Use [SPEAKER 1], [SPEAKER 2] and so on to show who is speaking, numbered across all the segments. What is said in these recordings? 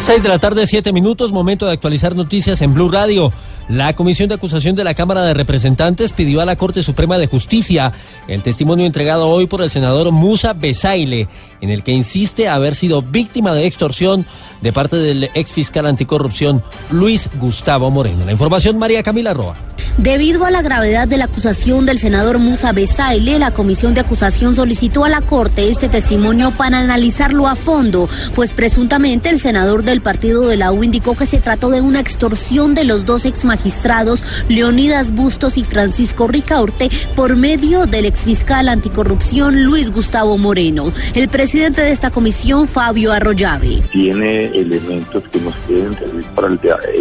[SPEAKER 1] 6 de la tarde, 7 minutos, momento de actualizar noticias en Blue Radio. La Comisión de Acusación de la Cámara de Representantes pidió a la Corte Suprema de Justicia el testimonio entregado hoy por el senador Musa Besaile, en el que insiste haber sido víctima de extorsión de parte del ex fiscal anticorrupción Luis Gustavo Moreno. La información, María Camila Roa.
[SPEAKER 2] Debido a la gravedad de la acusación del senador Musa Besaile, la comisión de acusación solicitó a la Corte este testimonio para analizarlo a fondo, pues presuntamente el senador del partido de la U indicó que se trató de una extorsión de los dos ex magistrados Leonidas Bustos y Francisco Ricaurte por medio del ex fiscal anticorrupción Luis Gustavo Moreno. El presidente de esta comisión, Fabio Arroyave.
[SPEAKER 3] Tiene elementos que nos pueden servir para el,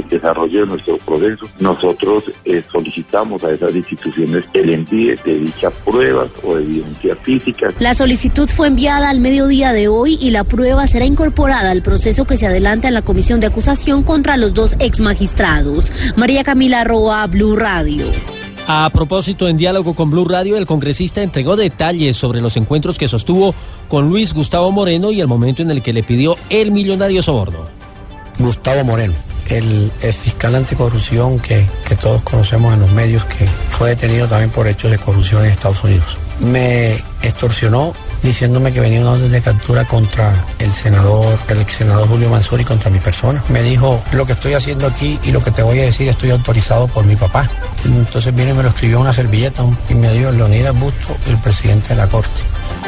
[SPEAKER 3] desarrollo de nuestro proceso. Nosotros eh, a esas instituciones el envío de dichas pruebas o evidencia física.
[SPEAKER 2] La solicitud fue enviada al mediodía de hoy y la prueba será incorporada al proceso que se adelanta en la comisión de acusación contra los dos ex magistrados. María Camila Roa, Blue Radio.
[SPEAKER 1] A propósito, en diálogo con Blue Radio, el congresista entregó detalles sobre los encuentros que sostuvo con Luis Gustavo Moreno y el momento en el que le pidió el millonario soborno.
[SPEAKER 4] Gustavo Moreno el, fiscal anticorrupción que, que todos conocemos en los medios, que fue detenido también por hechos de corrupción en Estados Unidos. Me extorsionó diciéndome que venía una orden de captura contra el senador, el ex senador Julio Mansur y contra mi persona. Me dijo, lo que estoy haciendo aquí y lo que te voy a decir estoy autorizado por mi papá. Entonces vino y me lo escribió una servilleta y me dio Leonidas Busto, el presidente de la Corte.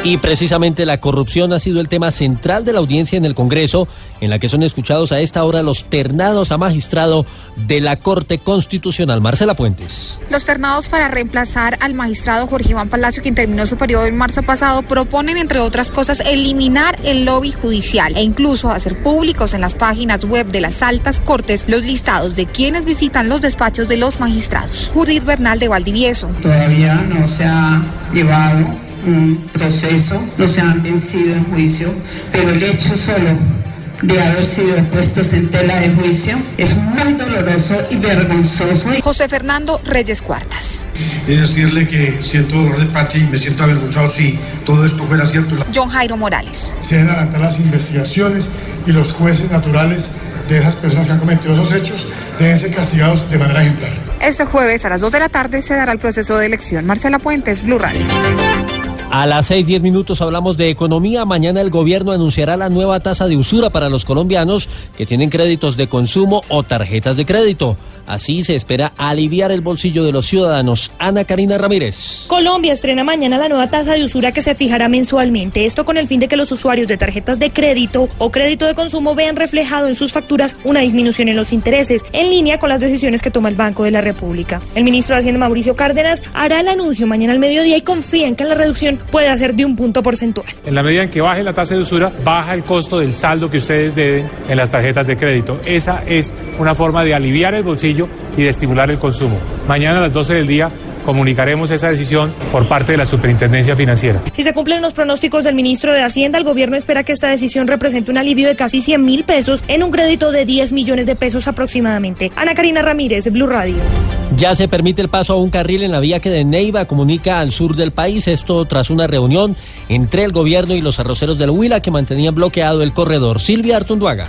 [SPEAKER 1] Y precisamente la corrupción ha sido el tema central de la audiencia en el Congreso, en la que son escuchados a esta hora los ternados a magistrado de la Corte Constitucional. Marcela Puentes.
[SPEAKER 5] Los ternados para reemplazar al magistrado Jorge Iván Palacio, quien terminó su periodo en marzo pasado, proponen, entre otras cosas, eliminar el lobby judicial e incluso hacer públicos en las páginas web de las altas cortes los listados de quienes visitan los despachos de los magistrados. Judith Bernal de Valdivieso.
[SPEAKER 6] Todavía no se ha llevado un proceso, no se han vencido en juicio, pero el hecho solo de haber sido puestos en tela de juicio es muy doloroso y vergonzoso.
[SPEAKER 5] José Fernando Reyes Cuartas.
[SPEAKER 7] Y decirle que siento dolor de patria y me siento avergonzado si todo esto fuera cierto.
[SPEAKER 5] John Jairo Morales.
[SPEAKER 7] Se deben adelantar las investigaciones y los jueces naturales de esas personas que han cometido esos hechos deben ser castigados de manera ejemplar.
[SPEAKER 5] Este jueves a las 2 de la tarde se dará el proceso de elección. Marcela Puentes, Blue Radio.
[SPEAKER 1] A las seis diez minutos hablamos de economía. Mañana el gobierno anunciará la nueva tasa de usura para los colombianos que tienen créditos de consumo o tarjetas de crédito. Así se espera aliviar el bolsillo de los ciudadanos. Ana Karina Ramírez.
[SPEAKER 8] Colombia estrena mañana la nueva tasa de usura que se fijará mensualmente. Esto con el fin de que los usuarios de tarjetas de crédito o crédito de consumo vean reflejado en sus facturas una disminución en los intereses, en línea con las decisiones que toma el Banco de la República. El ministro de Hacienda Mauricio Cárdenas hará el anuncio mañana al mediodía y confía en que la reducción puede ser de un punto porcentual.
[SPEAKER 9] En la medida en que baje la tasa de usura, baja el costo del saldo que ustedes deben en las tarjetas de crédito. Esa es una forma de aliviar el bolsillo y de estimular el consumo. Mañana a las 12 del día comunicaremos esa decisión por parte de la Superintendencia Financiera.
[SPEAKER 8] Si se cumplen los pronósticos del ministro de Hacienda, el gobierno espera que esta decisión represente un alivio de casi 100 mil pesos en un crédito de 10 millones de pesos aproximadamente. Ana Karina Ramírez, Blue Radio.
[SPEAKER 1] Ya se permite el paso a un carril en la vía que de Neiva comunica al sur del país. Esto tras una reunión entre el gobierno y los arroceros del Huila que mantenían bloqueado el corredor. Silvia Artunduaga.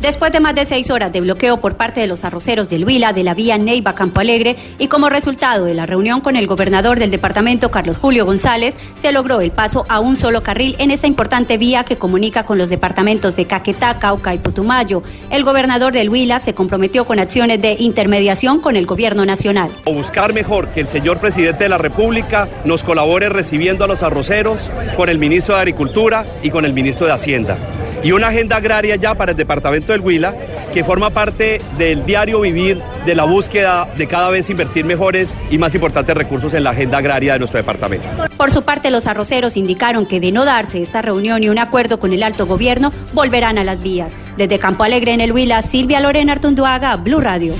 [SPEAKER 10] Después de más de seis horas de bloqueo por parte de los arroceros del Huila de la vía Neiva Campo Alegre y como resultado de la reunión con el gobernador del departamento Carlos Julio González, se logró el paso a un solo carril en esa importante vía que comunica con los departamentos de Caquetá, Cauca y Putumayo. El gobernador del Huila se comprometió con acciones de intermediación con el gobierno nacional.
[SPEAKER 11] O buscar mejor que el señor presidente de la República nos colabore recibiendo a los arroceros con el ministro de Agricultura y con el ministro de Hacienda y una agenda agraria ya para el departamento del Huila que forma parte del diario vivir de la búsqueda de cada vez invertir mejores y más importantes recursos en la agenda agraria de nuestro departamento.
[SPEAKER 10] Por su parte, los arroceros indicaron que de no darse esta reunión y un acuerdo con el alto gobierno, volverán a las vías. Desde Campo Alegre en el Huila, Silvia Lorena Artunduaga, Blue Radio.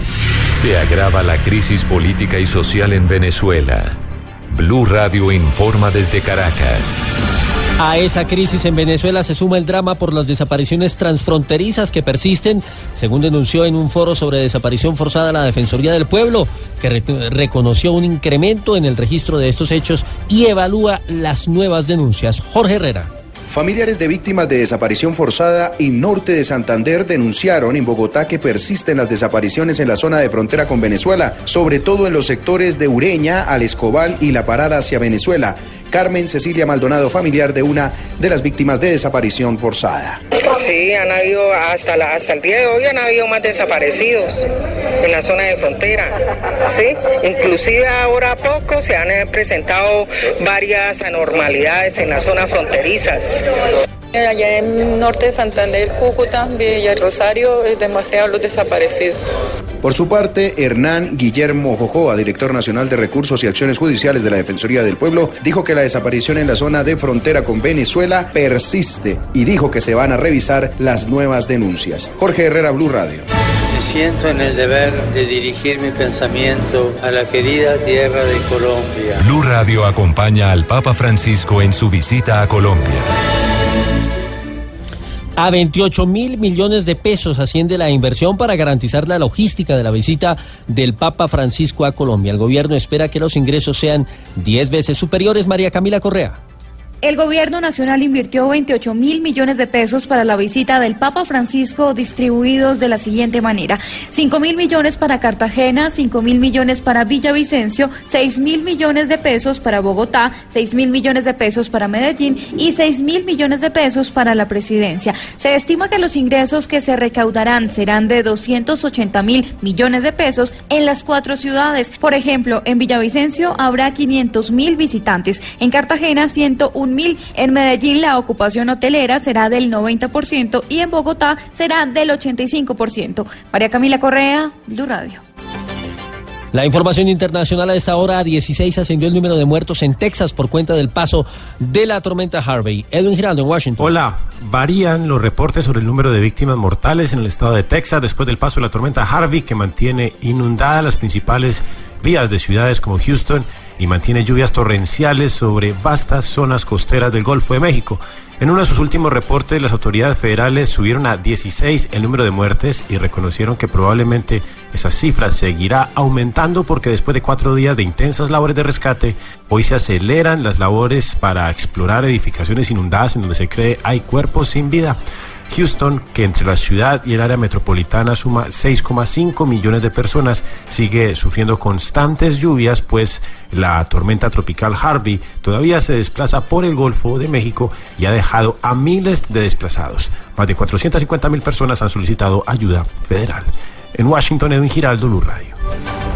[SPEAKER 12] Se agrava la crisis política y social en Venezuela. Blue Radio informa desde Caracas.
[SPEAKER 1] A esa crisis en Venezuela se suma el drama por las desapariciones transfronterizas que persisten, según denunció en un foro sobre desaparición forzada la Defensoría del Pueblo, que re reconoció un incremento en el registro de estos hechos y evalúa las nuevas denuncias. Jorge Herrera.
[SPEAKER 13] Familiares de víctimas de desaparición forzada y norte de Santander denunciaron en Bogotá que persisten las desapariciones en la zona de frontera con Venezuela, sobre todo en los sectores de Ureña, Al Escobal y la parada hacia Venezuela. Carmen Cecilia Maldonado, familiar de una de las víctimas de desaparición forzada.
[SPEAKER 14] Sí, han habido, hasta, el día de hoy han habido más desaparecidos en la zona de frontera. Sí, inclusive ahora poco se han presentado varias anormalidades en las zonas fronterizas.
[SPEAKER 15] Allá en norte de Santander, Cúcuta, Villa Rosario, es demasiado los desaparecidos.
[SPEAKER 13] Por su parte, Hernán Guillermo Jojoa, director nacional de Recursos y Acciones Judiciales de la Defensoría del Pueblo, dijo que la desaparición en la zona de frontera con Venezuela persiste y dijo que se van a revisar las nuevas denuncias. Jorge Herrera, Blue Radio.
[SPEAKER 16] Me siento en el deber de dirigir mi pensamiento a la querida tierra de Colombia.
[SPEAKER 12] Blue Radio acompaña al Papa Francisco en su visita a Colombia.
[SPEAKER 1] A 28 mil millones de pesos asciende la inversión para garantizar la logística de la visita del Papa Francisco a Colombia. El gobierno espera que los ingresos sean 10 veces superiores. María Camila Correa.
[SPEAKER 8] El gobierno nacional invirtió 28 mil millones de pesos para la visita del Papa Francisco distribuidos de la siguiente manera. 5 mil millones para Cartagena, 5 mil millones para Villavicencio, 6 mil millones de pesos para Bogotá, 6 mil millones de pesos para Medellín y 6 mil millones de pesos para la presidencia. Se estima que los ingresos que se recaudarán serán de 280 mil millones de pesos en las cuatro ciudades. Por ejemplo, en Villavicencio habrá 500 mil visitantes, en Cartagena 101 mil. En Medellín la ocupación hotelera será del 90% y en Bogotá será del 85%. María Camila Correa, Blue Radio.
[SPEAKER 1] La información internacional a esta hora a 16 ascendió el número de muertos en Texas por cuenta del paso de la tormenta Harvey. Edwin Giraldo en Washington.
[SPEAKER 17] Hola, varían los reportes sobre el número de víctimas mortales en el estado de Texas después del paso de la tormenta Harvey que mantiene inundadas las principales vías de ciudades como Houston y mantiene lluvias torrenciales sobre vastas zonas costeras del Golfo de México. En uno de sus últimos reportes, las autoridades federales subieron a 16 el número de muertes y reconocieron que probablemente esa cifra seguirá aumentando porque después de cuatro días de intensas labores de rescate, hoy se aceleran las labores para explorar edificaciones inundadas en donde se cree hay cuerpos sin vida. Houston, que entre la ciudad y el área metropolitana suma 6,5 millones de personas, sigue sufriendo constantes lluvias, pues la tormenta tropical Harvey todavía se desplaza por el Golfo de México y ha dejado a miles de desplazados. Más de 450 mil personas han solicitado ayuda federal. En Washington, Edwin Giraldo, Luz Radio.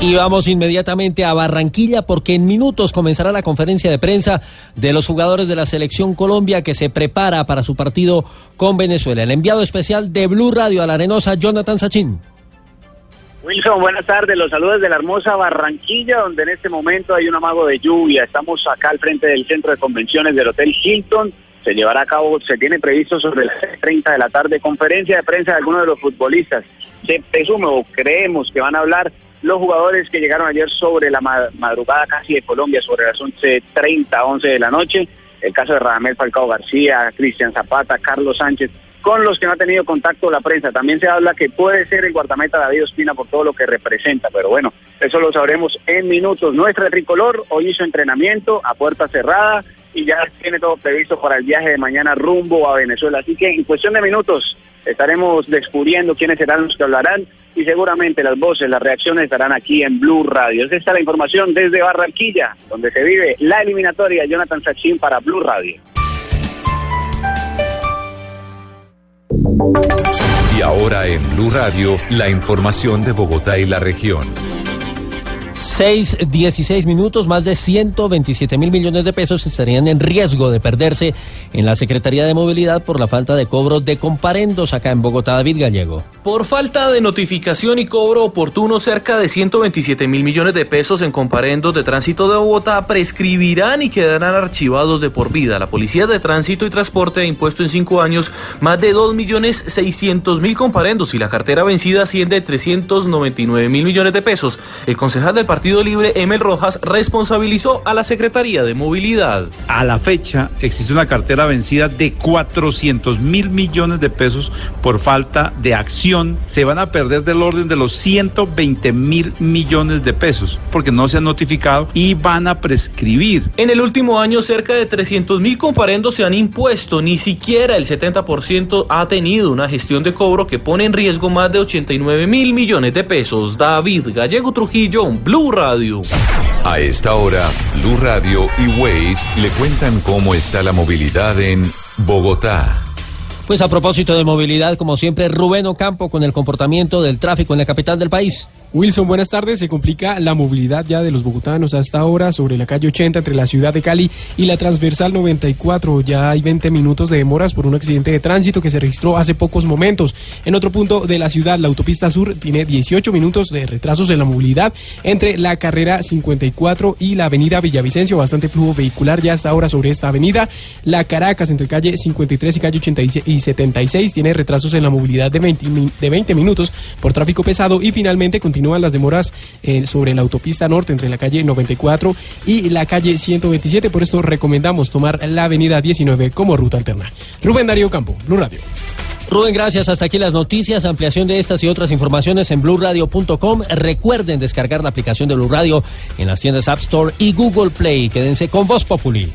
[SPEAKER 1] Y vamos inmediatamente a Barranquilla porque en minutos comenzará la conferencia de prensa de los jugadores de la selección Colombia que se prepara para su partido con Venezuela. El enviado especial de Blue Radio a la Arenosa, Jonathan Sachin.
[SPEAKER 18] Wilson, buenas tardes. Los saludos de la hermosa Barranquilla, donde en este momento hay un amago de lluvia. Estamos acá al frente del centro de convenciones del Hotel Hilton. Se llevará a cabo, se tiene previsto sobre las 30 de la tarde, conferencia de prensa de algunos de los futbolistas. Se presume o creemos que van a hablar los jugadores que llegaron ayer sobre la madrugada casi de Colombia, sobre las 11.30, 11 de la noche. El caso de Radamel Falcao García, Cristian Zapata, Carlos Sánchez, con los que no ha tenido contacto la prensa. También se habla que puede ser el guardameta David Ospina por todo lo que representa, pero bueno, eso lo sabremos en minutos. Nuestra tricolor hoy hizo entrenamiento a puerta cerrada y ya tiene todo previsto para el viaje de mañana rumbo a Venezuela. Así que en cuestión de minutos estaremos descubriendo quiénes serán los que hablarán y seguramente las voces, las reacciones estarán aquí en Blue Radio. Esta es la información desde Barranquilla, donde se vive la eliminatoria Jonathan Sachin para Blue Radio.
[SPEAKER 12] Y ahora en Blue Radio, la información de Bogotá y la región.
[SPEAKER 1] 6, 16 minutos, más de 127 mil millones de pesos estarían en riesgo de perderse en la Secretaría de Movilidad por la falta de cobro de comparendos acá en Bogotá. David Gallego.
[SPEAKER 19] Por falta de notificación y cobro oportuno, cerca de 127 mil millones de pesos en comparendos de tránsito de Bogotá prescribirán y quedarán archivados de por vida. La Policía de Tránsito y Transporte ha impuesto en cinco años más de 2 millones 600 mil comparendos y la cartera vencida asciende a 399 mil millones de pesos. El concejal del Partido Libre, Emel Rojas, responsabilizó a la Secretaría de Movilidad.
[SPEAKER 20] A la fecha existe una cartera vencida de 400 mil millones de pesos por falta de acción. Se van a perder del orden de los 120 mil millones de pesos porque no se han notificado y van a prescribir.
[SPEAKER 19] En el último año, cerca de 300 mil comparendos se han impuesto. Ni siquiera el 70% ha tenido una gestión de cobro que pone en riesgo más de 89 mil millones de pesos. David Gallego Trujillo, Blue Radio.
[SPEAKER 12] A esta hora, Blue Radio y Waze le cuentan cómo está la movilidad en Bogotá.
[SPEAKER 1] Pues a propósito de movilidad, como siempre, Rubén Ocampo con el comportamiento del tráfico en la capital del país.
[SPEAKER 21] Wilson, buenas tardes. Se complica la movilidad ya de los bogotanos hasta ahora sobre la calle 80 entre la ciudad de Cali y la transversal 94. Ya hay 20 minutos de demoras por un accidente de tránsito que se registró hace pocos momentos. En otro punto de la ciudad, la autopista sur tiene 18 minutos de retrasos en la movilidad entre la carrera 54 y la avenida Villavicencio. Bastante flujo vehicular ya hasta ahora sobre esta avenida. La Caracas entre calle 53 y calle 86 y 76 tiene retrasos en la movilidad de 20, de 20 minutos por tráfico pesado y finalmente continúa continúan las demoras eh, sobre la autopista norte entre la calle 94 y la calle 127. Por esto recomendamos tomar la avenida 19 como ruta alterna. Rubén Darío Campo, Blue Radio.
[SPEAKER 1] Rubén, gracias. Hasta aquí las noticias. Ampliación de estas y otras informaciones en blurradio.com. Recuerden descargar la aplicación de Blue Radio en las tiendas App Store y Google Play. Quédense con Voz Populi.